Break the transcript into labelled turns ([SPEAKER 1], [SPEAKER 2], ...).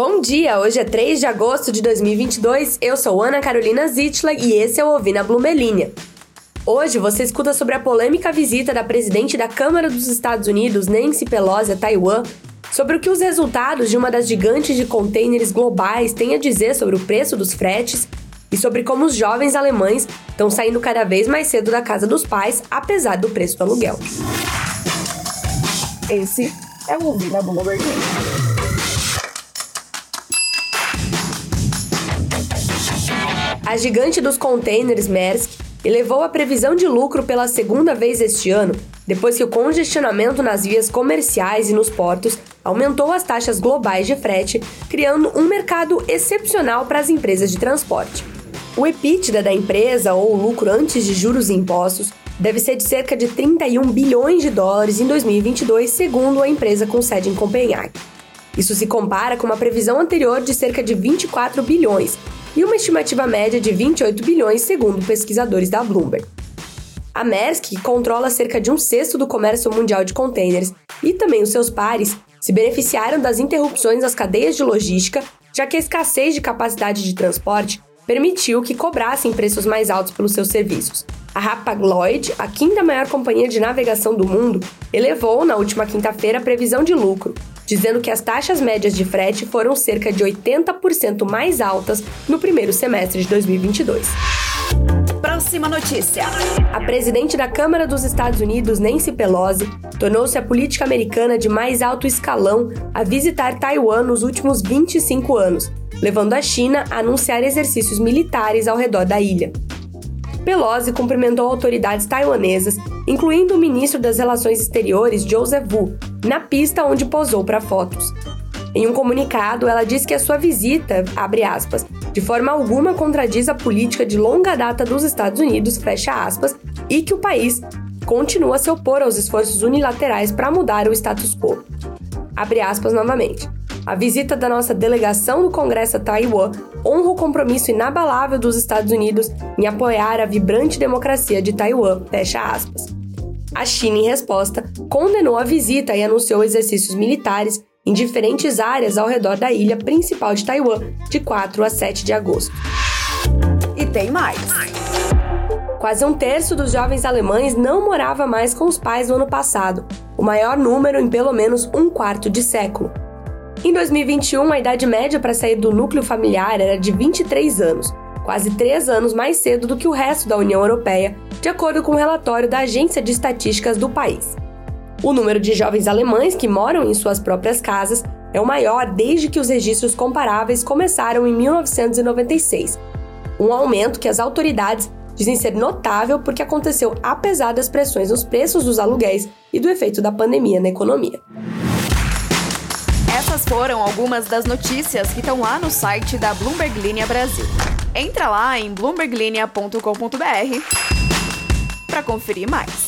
[SPEAKER 1] Bom dia, hoje é 3 de agosto de 2022. Eu sou Ana Carolina Zitla e esse é o Ouvi na Bloomberg Hoje você escuta sobre a polêmica visita da presidente da Câmara dos Estados Unidos, Nancy Pelosi, a Taiwan, sobre o que os resultados de uma das gigantes de containers globais têm a dizer sobre o preço dos fretes e sobre como os jovens alemães estão saindo cada vez mais cedo da casa dos pais, apesar do preço do aluguel.
[SPEAKER 2] Esse é o Ouvi na
[SPEAKER 1] A gigante dos containers Maersk elevou a previsão de lucro pela segunda vez este ano, depois que o congestionamento nas vias comerciais e nos portos aumentou as taxas globais de frete, criando um mercado excepcional para as empresas de transporte. O EBITDA da empresa, ou lucro antes de juros e impostos, deve ser de cerca de 31 bilhões de dólares em 2022, segundo a empresa com sede em Copenhague. Isso se compara com uma previsão anterior de cerca de 24 bilhões, e uma estimativa média de 28 bilhões, segundo pesquisadores da Bloomberg. A Maersk, que controla cerca de um sexto do comércio mundial de contêineres, e também os seus pares, se beneficiaram das interrupções das cadeias de logística, já que a escassez de capacidade de transporte permitiu que cobrassem preços mais altos pelos seus serviços. A Hapag-Lloyd, a quinta maior companhia de navegação do mundo, elevou na última quinta-feira a previsão de lucro, dizendo que as taxas médias de frete foram cerca de 80% mais altas no primeiro semestre de 2022.
[SPEAKER 3] Próxima notícia.
[SPEAKER 1] A presidente da Câmara dos Estados Unidos, Nancy Pelosi, tornou-se a política americana de mais alto escalão a visitar Taiwan nos últimos 25 anos, levando a China a anunciar exercícios militares ao redor da ilha. Pelosi cumprimentou autoridades taiwanesas, incluindo o ministro das Relações Exteriores, Joseph Wu, na pista onde posou para fotos. Em um comunicado, ela disse que a sua visita, abre aspas, de forma alguma contradiz a política de longa data dos Estados Unidos, fecha aspas, e que o país continua a se opor aos esforços unilaterais para mudar o status quo. Abre aspas novamente. A visita da nossa delegação do Congresso a Taiwan honra o compromisso inabalável dos Estados Unidos em apoiar a vibrante democracia de Taiwan. Fecha aspas. A China, em resposta, condenou a visita e anunciou exercícios militares em diferentes áreas ao redor da ilha principal de Taiwan, de 4 a 7 de agosto.
[SPEAKER 3] E tem mais.
[SPEAKER 1] Quase um terço dos jovens alemães não morava mais com os pais no ano passado, o maior número em pelo menos um quarto de século. Em 2021, a idade média para sair do núcleo familiar era de 23 anos, quase três anos mais cedo do que o resto da União Europeia, de acordo com o um relatório da Agência de Estatísticas do país. O número de jovens alemães que moram em suas próprias casas é o maior desde que os registros comparáveis começaram em 1996, um aumento que as autoridades dizem ser notável porque aconteceu apesar das pressões nos preços dos aluguéis e do efeito da pandemia na economia.
[SPEAKER 3] Essas foram algumas das notícias que estão lá no site da Bloomberg Linha Brasil. Entra lá em bloomberglinea.com.br para conferir mais.